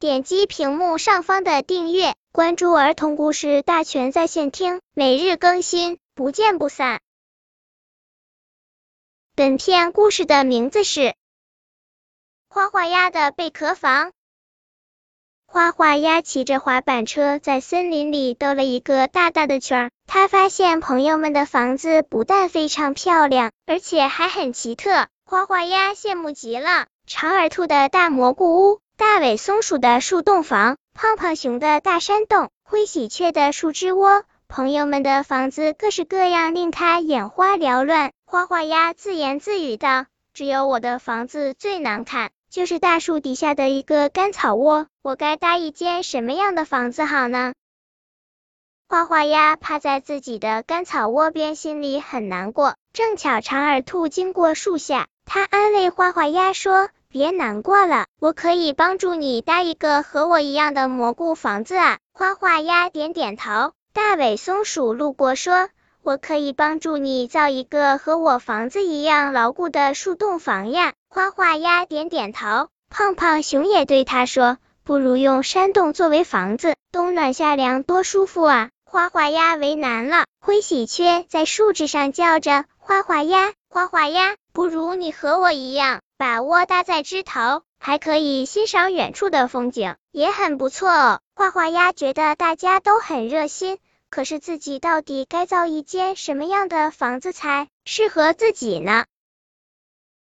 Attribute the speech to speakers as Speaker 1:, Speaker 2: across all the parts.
Speaker 1: 点击屏幕上方的订阅，关注儿童故事大全在线听，每日更新，不见不散。本片故事的名字是《花花鸭的贝壳房》。花花鸭骑着滑板车在森林里兜了一个大大的圈儿，他发现朋友们的房子不但非常漂亮，而且还很奇特。花花鸭羡慕极了。长耳兔的大蘑菇屋，大尾松鼠的树洞房，胖胖熊的大山洞，灰喜鹊的树枝窝，朋友们的房子各式各样，令他眼花缭乱。花花鸭自言自语道：“只有我的房子最难看。”就是大树底下的一个干草窝，我该搭一间什么样的房子好呢？花花鸭趴在自己的干草窝边，心里很难过。正巧长耳兔经过树下，他安慰花花鸭说：“别难过了，我可以帮助你搭一个和我一样的蘑菇房子啊。”花花鸭点点头。大尾松鼠路过说：“我可以帮助你造一个和我房子一样牢固的树洞房呀。”花花鸭点点头，胖胖熊也对他说：“不如用山洞作为房子，冬暖夏凉，多舒服啊！”花花鸭为难了。灰喜鹊在树枝上叫着：“花花鸭，花花鸭，不如你和我一样，把窝搭在枝头，还可以欣赏远处的风景，也很不错哦。”画画鸭觉得大家都很热心，可是自己到底该造一间什么样的房子才适合自己呢？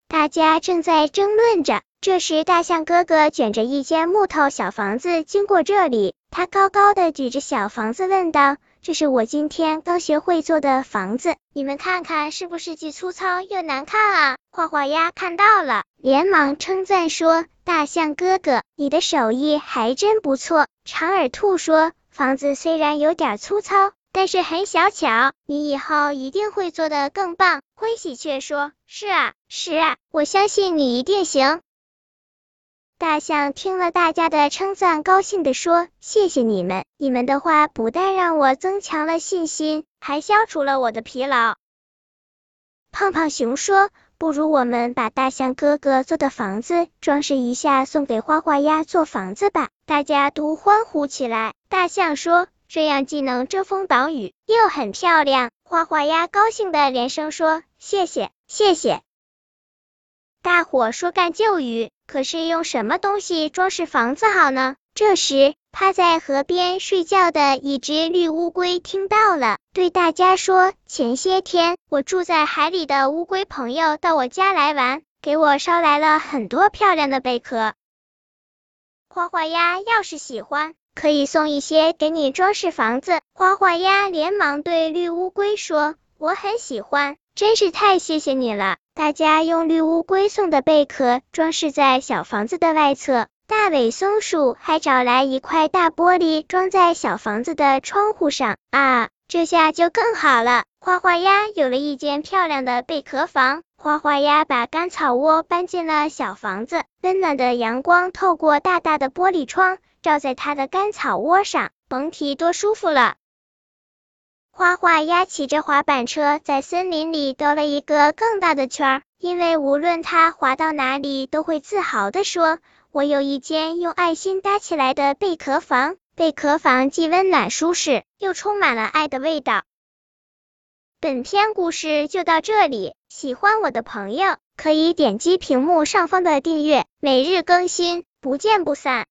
Speaker 1: 大家正在争论着，这时大象哥哥卷着一间木头小房子经过这里，他高高的举着小房子问道：“这是我今天刚学会做的房子，你们看看是不是既粗糙又难看啊？”画画鸭看到了，连忙称赞说：“大象哥哥，你的手艺还真不错。”长耳兔说：“房子虽然有点粗糙。”但是很小巧，你以后一定会做的更棒。灰喜鹊说：“是啊，是啊，我相信你一定行。”大象听了大家的称赞，高兴地说：“谢谢你们，你们的话不但让我增强了信心，还消除了我的疲劳。”胖胖熊说：“不如我们把大象哥哥做的房子装饰一下，送给花花鸭做房子吧。”大家都欢呼起来。大象说。这样既能遮风挡雨，又很漂亮。花花鸭高兴的连声说：“谢谢，谢谢。”大伙说干就雨，可是用什么东西装饰房子好呢？这时，趴在河边睡觉的一只绿乌龟听到了，对大家说：“前些天，我住在海里的乌龟朋友到我家来玩，给我捎来了很多漂亮的贝壳。花花鸭要是喜欢。”可以送一些给你装饰房子。花花鸭连忙对绿乌龟说：“我很喜欢，真是太谢谢你了。”大家用绿乌龟送的贝壳装饰在小房子的外侧。大尾松鼠还找来一块大玻璃装在小房子的窗户上。啊，这下就更好了。花花鸭有了一间漂亮的贝壳房。花花鸭把干草窝搬进了小房子，温暖的阳光透过大大的玻璃窗。照在它的干草窝上，甭提多舒服了。花花鸭骑着滑板车在森林里兜了一个更大的圈儿，因为无论它滑到哪里，都会自豪的说：“我有一间用爱心搭起来的贝壳房，贝壳房既温暖舒适，又充满了爱的味道。”本篇故事就到这里，喜欢我的朋友可以点击屏幕上方的订阅，每日更新，不见不散。